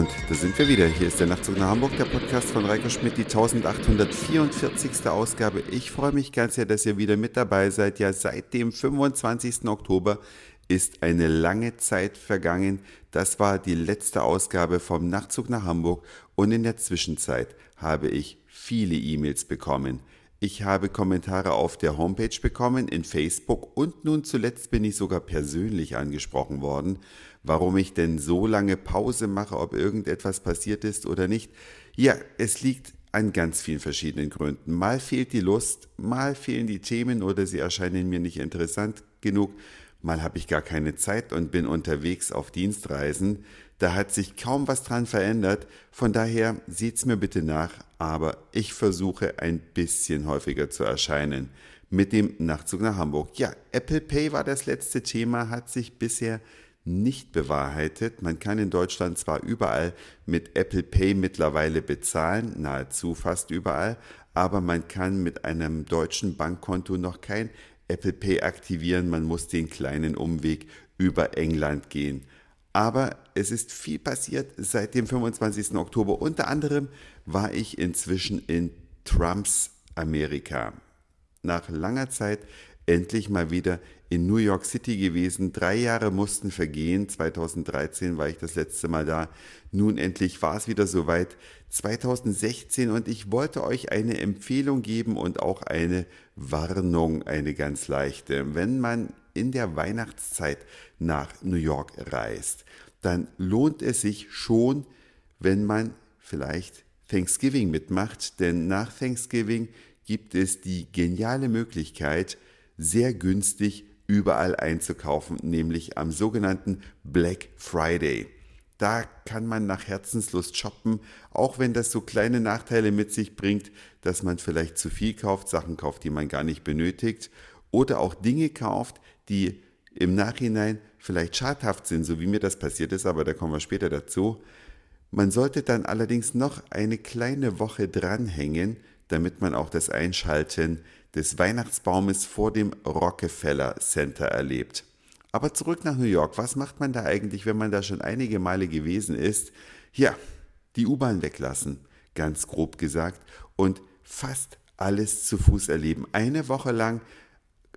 Und da sind wir wieder. Hier ist der Nachtzug nach Hamburg, der Podcast von Reiko Schmidt, die 1844. Ausgabe. Ich freue mich ganz sehr, dass ihr wieder mit dabei seid. Ja, seit dem 25. Oktober ist eine lange Zeit vergangen. Das war die letzte Ausgabe vom Nachtzug nach Hamburg und in der Zwischenzeit habe ich viele E-Mails bekommen. Ich habe Kommentare auf der Homepage bekommen, in Facebook und nun zuletzt bin ich sogar persönlich angesprochen worden, warum ich denn so lange Pause mache, ob irgendetwas passiert ist oder nicht. Ja, es liegt an ganz vielen verschiedenen Gründen. Mal fehlt die Lust, mal fehlen die Themen oder sie erscheinen mir nicht interessant genug, mal habe ich gar keine Zeit und bin unterwegs auf Dienstreisen. Da hat sich kaum was dran verändert. Von daher seht's mir bitte nach, aber ich versuche ein bisschen häufiger zu erscheinen mit dem Nachtzug nach Hamburg. Ja, Apple Pay war das letzte Thema, hat sich bisher nicht bewahrheitet. Man kann in Deutschland zwar überall mit Apple Pay mittlerweile bezahlen, nahezu fast überall, aber man kann mit einem deutschen Bankkonto noch kein Apple Pay aktivieren. Man muss den kleinen Umweg über England gehen. Aber es ist viel passiert seit dem 25. Oktober. Unter anderem war ich inzwischen in Trumps Amerika. Nach langer Zeit endlich mal wieder in New York City gewesen. Drei Jahre mussten vergehen. 2013 war ich das letzte Mal da. Nun endlich war es wieder soweit. 2016 und ich wollte euch eine Empfehlung geben und auch eine Warnung, eine ganz leichte. Wenn man in der Weihnachtszeit nach New York reist, dann lohnt es sich schon, wenn man vielleicht Thanksgiving mitmacht, denn nach Thanksgiving gibt es die geniale Möglichkeit, sehr günstig überall einzukaufen, nämlich am sogenannten Black Friday. Da kann man nach Herzenslust shoppen, auch wenn das so kleine Nachteile mit sich bringt, dass man vielleicht zu viel kauft, Sachen kauft, die man gar nicht benötigt, oder auch Dinge kauft, die im Nachhinein vielleicht schadhaft sind, so wie mir das passiert ist, aber da kommen wir später dazu. Man sollte dann allerdings noch eine kleine Woche dranhängen, damit man auch das Einschalten des Weihnachtsbaumes vor dem Rockefeller Center erlebt. Aber zurück nach New York. Was macht man da eigentlich, wenn man da schon einige Male gewesen ist? Ja, die U-Bahn weglassen, ganz grob gesagt, und fast alles zu Fuß erleben. Eine Woche lang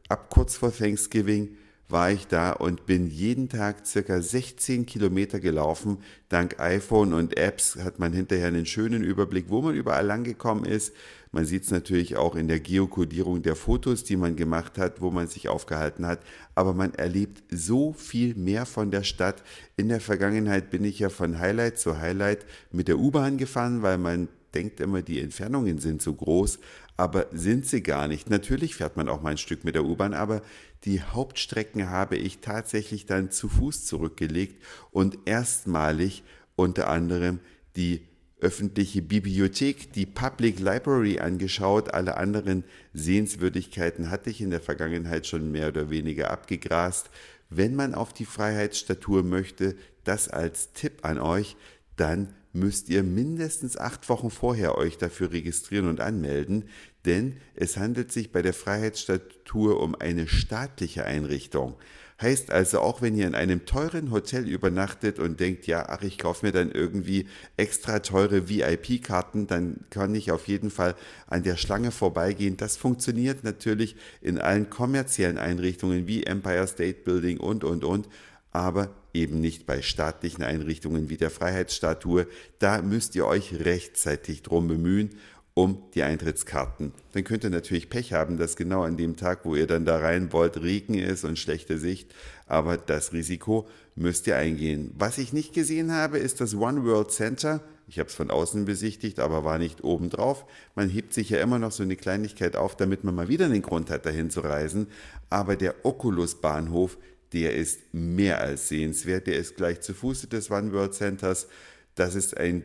ab kurz vor Thanksgiving war ich da und bin jeden Tag circa 16 Kilometer gelaufen. Dank iPhone und Apps hat man hinterher einen schönen Überblick, wo man überall angekommen ist. Man sieht es natürlich auch in der Geokodierung der Fotos, die man gemacht hat, wo man sich aufgehalten hat. Aber man erlebt so viel mehr von der Stadt. In der Vergangenheit bin ich ja von Highlight zu Highlight mit der U-Bahn gefahren, weil man denkt immer, die Entfernungen sind so groß, aber sind sie gar nicht. Natürlich fährt man auch mal ein Stück mit der U-Bahn, aber die Hauptstrecken habe ich tatsächlich dann zu Fuß zurückgelegt und erstmalig unter anderem die öffentliche Bibliothek, die Public Library angeschaut. Alle anderen Sehenswürdigkeiten hatte ich in der Vergangenheit schon mehr oder weniger abgegrast. Wenn man auf die Freiheitsstatue möchte, das als Tipp an euch, dann müsst ihr mindestens acht Wochen vorher euch dafür registrieren und anmelden, denn es handelt sich bei der Freiheitsstatue um eine staatliche Einrichtung. Heißt also, auch wenn ihr in einem teuren Hotel übernachtet und denkt, ja, ach, ich kaufe mir dann irgendwie extra teure VIP-Karten, dann kann ich auf jeden Fall an der Schlange vorbeigehen. Das funktioniert natürlich in allen kommerziellen Einrichtungen wie Empire State Building und, und, und aber eben nicht bei staatlichen Einrichtungen wie der Freiheitsstatue. Da müsst ihr euch rechtzeitig drum bemühen, um die Eintrittskarten. Dann könnt ihr natürlich Pech haben, dass genau an dem Tag, wo ihr dann da rein wollt, Regen ist und schlechte Sicht. Aber das Risiko müsst ihr eingehen. Was ich nicht gesehen habe, ist das One World Center. Ich habe es von außen besichtigt, aber war nicht oben drauf. Man hebt sich ja immer noch so eine Kleinigkeit auf, damit man mal wieder einen Grund hat, dahin zu reisen. Aber der Oculus Bahnhof, der ist mehr als sehenswert. Der ist gleich zu Fuße des One World Centers. Das ist ein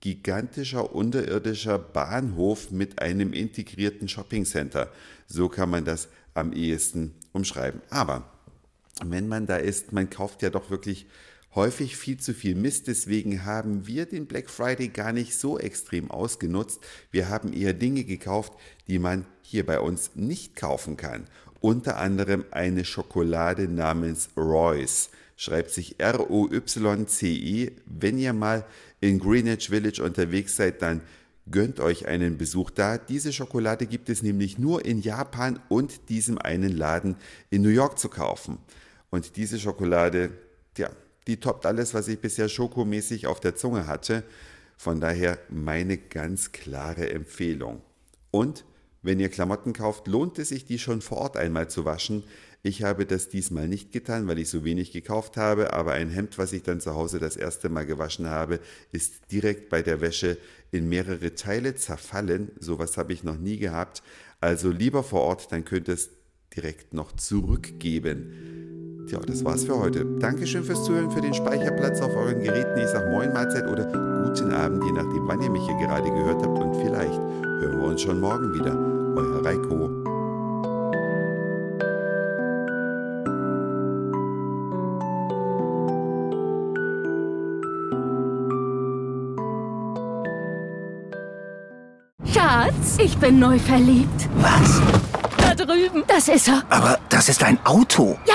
gigantischer unterirdischer Bahnhof mit einem integrierten Shopping Center. So kann man das am ehesten umschreiben. Aber wenn man da ist, man kauft ja doch wirklich häufig viel zu viel Mist. Deswegen haben wir den Black Friday gar nicht so extrem ausgenutzt. Wir haben eher Dinge gekauft, die man hier bei uns nicht kaufen kann unter anderem eine Schokolade namens Royce. schreibt sich R-O-Y-C-E. Wenn ihr mal in Greenwich Village unterwegs seid, dann gönnt euch einen Besuch da. Diese Schokolade gibt es nämlich nur in Japan und diesem einen Laden in New York zu kaufen. Und diese Schokolade, ja, die toppt alles, was ich bisher schokomäßig auf der Zunge hatte. Von daher meine ganz klare Empfehlung. Und wenn ihr Klamotten kauft, lohnt es sich, die schon vor Ort einmal zu waschen. Ich habe das diesmal nicht getan, weil ich so wenig gekauft habe, aber ein Hemd, was ich dann zu Hause das erste Mal gewaschen habe, ist direkt bei der Wäsche in mehrere Teile zerfallen. Sowas habe ich noch nie gehabt. Also lieber vor Ort, dann könnt ihr es direkt noch zurückgeben. Tja, das war's für heute. Dankeschön fürs Zuhören, für den Speicherplatz auf euren Geräten. Ich sage Moin Mahlzeit oder guten Abend, je nachdem, wann ihr mich hier gerade gehört habt. Und vielleicht hören wir uns schon morgen wieder. Euer Reiko. Schatz, ich bin neu verliebt. Was? Da drüben. Das ist er. Aber das ist ein Auto. Ja,